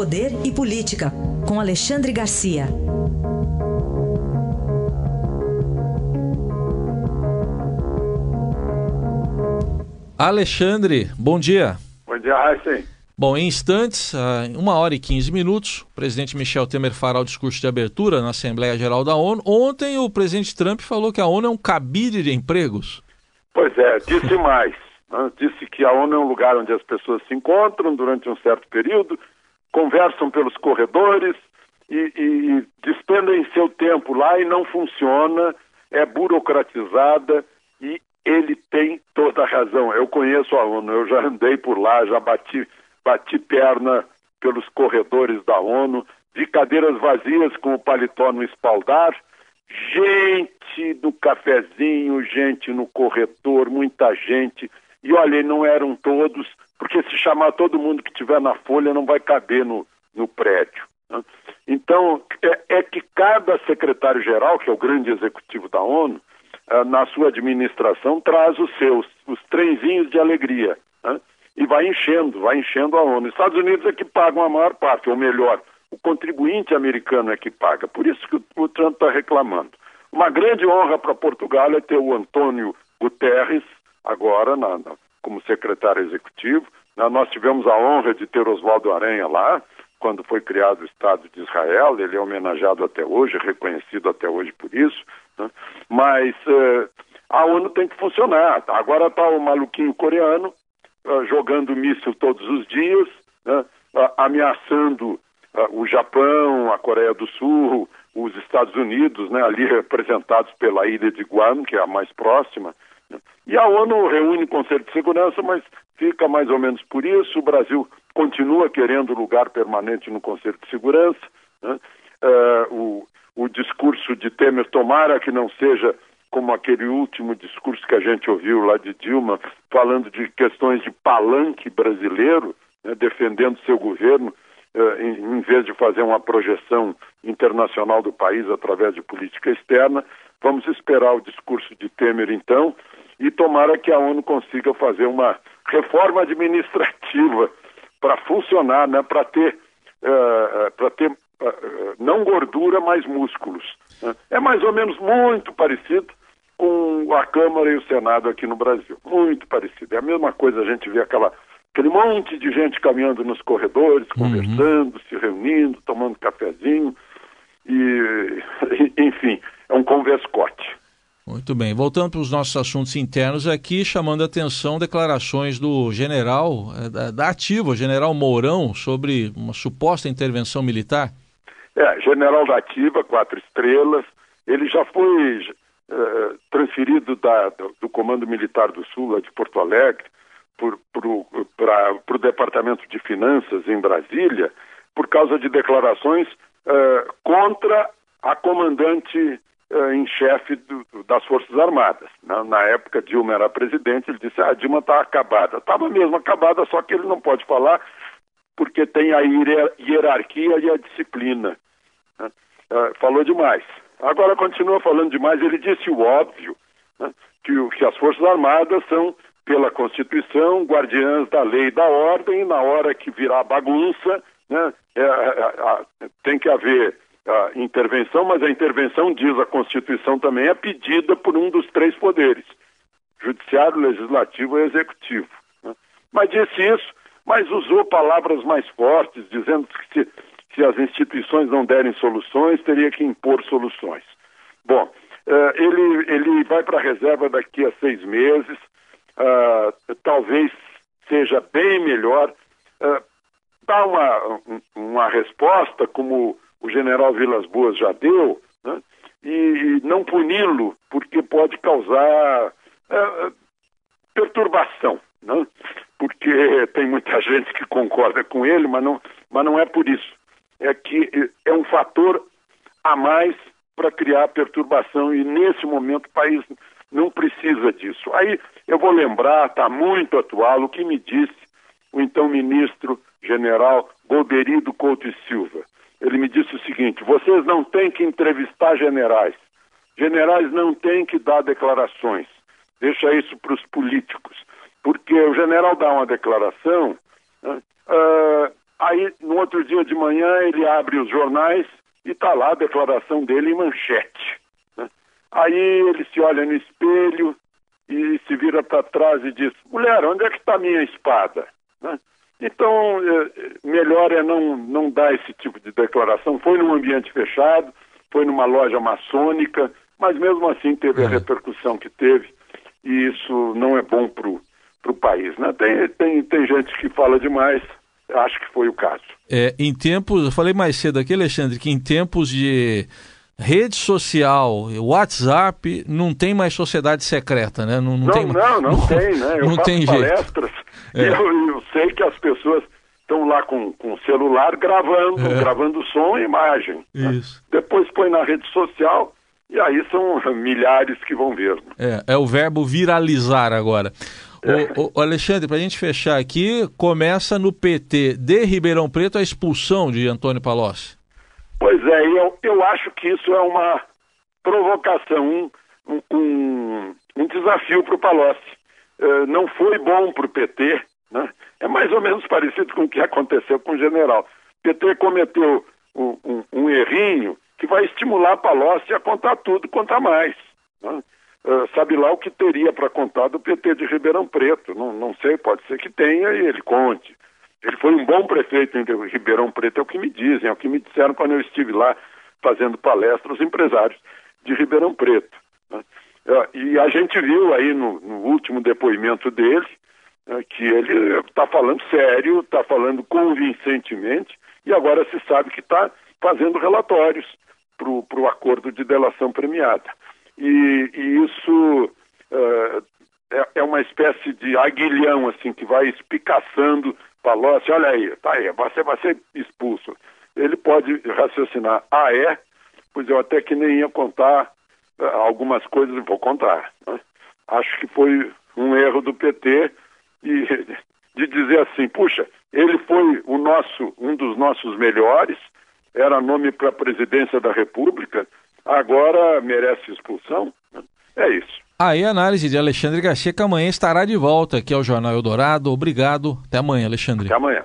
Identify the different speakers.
Speaker 1: Poder e Política, com Alexandre Garcia.
Speaker 2: Alexandre, bom dia.
Speaker 3: Bom dia, Raíssen.
Speaker 2: Bom, em instantes, em uma hora e quinze minutos, o presidente Michel Temer fará o discurso de abertura na Assembleia Geral da ONU. Ontem, o presidente Trump falou que a ONU é um cabide de empregos.
Speaker 3: Pois é, disse mais. Né? Disse que a ONU é um lugar onde as pessoas se encontram durante um certo período, conversam pelos corredores e, e despendem seu tempo lá e não funciona, é burocratizada e ele tem toda a razão. Eu conheço a ONU, eu já andei por lá, já bati, bati perna pelos corredores da ONU, vi cadeiras vazias com o paletó no espaldar, gente no cafezinho, gente no corredor, muita gente. E olha, não eram todos, porque se chamar todo mundo que tiver na folha não vai caber no, no prédio. Né? Então, é, é, que cada secretário-geral, que é o grande executivo da ONU, é, na sua administração, traz os seus, os trenzinhos de alegria. Né? E vai enchendo, vai enchendo a ONU. Estados Unidos é que pagam a maior parte, ou melhor, o contribuinte americano é que paga. Por isso que o, o Trump está reclamando. Uma grande honra para Portugal é ter o Antônio Guterres, agora na, na, como secretário executivo. Né, nós tivemos a honra de ter Oswaldo Aranha lá, quando foi criado o Estado de Israel, ele é homenageado até hoje, reconhecido até hoje por isso. Né? Mas uh, a ONU tem que funcionar. Agora está o maluquinho coreano uh, jogando míssil todos os dias, né? ameaçando o Japão, a Coreia do Sul, os Estados Unidos, ali representados pela ilha de Guam, que é a mais próxima. E a ONU reúne o Conselho de Segurança, mas fica mais ou menos por isso. O Brasil continua querendo lugar permanente no Conselho de Segurança. Né? Uh, o, o discurso de Temer, tomara que não seja como aquele último discurso que a gente ouviu lá de Dilma, falando de questões de palanque brasileiro, né, defendendo seu governo, uh, em, em, vez de fazer uma projeção internacional do país através de política externa. Vamos esperar o discurso de Temer, então, e tomara que a ONU consiga fazer uma reforma administrativa para funcionar, né, para ter, uh, para ter uh, não gordura, mas músculos. Né? É mais ou menos muito parecido com a Câmara e o Senado aqui no Brasil. Muito parecido. É a mesma coisa, a gente vê aquela, aquele monte de gente caminhando nos corredores, uhum. conversando, uhum. se reunindo, tomando cafezinho, e, enfim, é um converscote.
Speaker 2: Muito bem. Voltando para os nossos assuntos internos aqui, chamando a atenção declarações do general eh, da, da Ativa, general Mourão, sobre uma suposta intervenção militar.
Speaker 3: É, general da Ativa, quatro estrelas. Ele já foi uh, transferido da, do, do, Comando Militar do Sul, lá de Porto Alegre, para o Departamento de Finanças em Brasília, por causa de declarações uh, contra a comandante em chefe do, das Forças Armadas. Na, na, época, Dilma era presidente, ele disse: ah, a Dilma está acabada. Estava mesmo acabada, só que ele não pode falar porque tem a hierarquia e a disciplina. Né? Uh, falou demais. Agora continua falando demais. Ele disse o óbvio, né? que, que as Forças Armadas são, pela Constituição, guardiãs da lei e da ordem, e na hora que virar bagunça, né? É, é, é, tem que haver a intervenção, mas a intervenção, diz a Constituição também, é pedida por um dos três poderes, judiciário, legislativo e executivo. Né? Mas disse isso, mas usou palavras mais fortes, dizendo que se, se as instituições não derem soluções, teria que impor soluções. Bom, uh, ele, ele vai para a reserva daqui a seis meses, uh, talvez seja bem melhor uh, dar uma, uma resposta como o general Vilas Boas já deu, né? e não puni-lo, porque pode causar é, perturbação, né? porque tem muita gente que concorda com ele, mas não, mas não é por isso. É que é um fator a mais para criar perturbação e nesse momento o país não precisa disso. Aí eu vou lembrar, está muito atual, o que me disse o então ministro general Golberido Couto e Silva. Ele me disse o seguinte: vocês não têm que entrevistar generais. Generais não têm que dar declarações. Deixa isso para os políticos. Porque o general dá uma declaração, uh, aí Aí, no outro dia de manhã, ele abre os jornais e está lá a declaração dele em manchete. Né? Aí ele se olha no espelho e se vira para trás e diz: Mulher, onde é que está minha espada? Né? Então, é, melhor é não, não dar esse tipo de declaração. Foi num ambiente fechado, foi numa loja maçônica, mas mesmo assim teve a é. repercussão que teve, e isso não é bom para o país. Né? Tem, tem, tem gente que fala demais, acho que foi o caso.
Speaker 2: É, em tempos, eu falei mais cedo aqui, Alexandre, que em tempos de rede social, WhatsApp, não tem mais sociedade secreta, né?
Speaker 3: Não, não, não tem, não, não, não, tem, né? Eu
Speaker 2: não faço tem
Speaker 3: palestras é. eu, eu, sei que as pessoas estão lá com, o celular gravando, é. gravando som e imagem.
Speaker 2: Né? Isso.
Speaker 3: Né? Depois põe na rede social e aí são milhares que vão ver.
Speaker 2: Né? É, é o verbo viralizar agora. O, o, Alexandre, para a gente fechar aqui, começa no PT de Ribeirão Preto a expulsão de Antônio Palocci.
Speaker 3: Pois é, eu, eu acho que isso é uma provocação, um, um, um desafio para o Palocci. Uh, não foi bom para o PT, né? é mais ou menos parecido com o que aconteceu com o general. O PT cometeu um, um, um errinho que vai estimular Palocci a contar tudo, contar mais. Né? Uh, sabe lá o que teria para contar do PT de Ribeirão Preto. Não, não sei, pode ser que tenha e ele conte. Ele foi um bom prefeito em Ribeirão Preto, é o que me dizem, é o que me disseram quando eu estive lá fazendo palestra os empresários de Ribeirão Preto. Né? Uh, e a gente viu aí no, no último depoimento dele uh, que ele está falando sério, está falando convincentemente e agora se sabe que está fazendo relatórios para o acordo de delação premiada e, e isso uh, é, é, uma espécie de aguilhão assim que vai espicaçando Palocci, olha aí, tá aí, você vai ser expulso. Ele pode raciocinar, ah é? Pois eu até que nem ia contar algumas coisas, vou contar. Né? Acho que foi um erro do PT e de dizer assim, puxa, ele foi o nosso, um dos nossos melhores, era nome para a presidência da República, agora merece expulsão. É isso.
Speaker 2: Aí a análise de Alexandre Garcia, que amanhã estará de volta aqui ao Jornal Eldorado. Obrigado. Até amanhã, Alexandre.
Speaker 3: Até amanhã.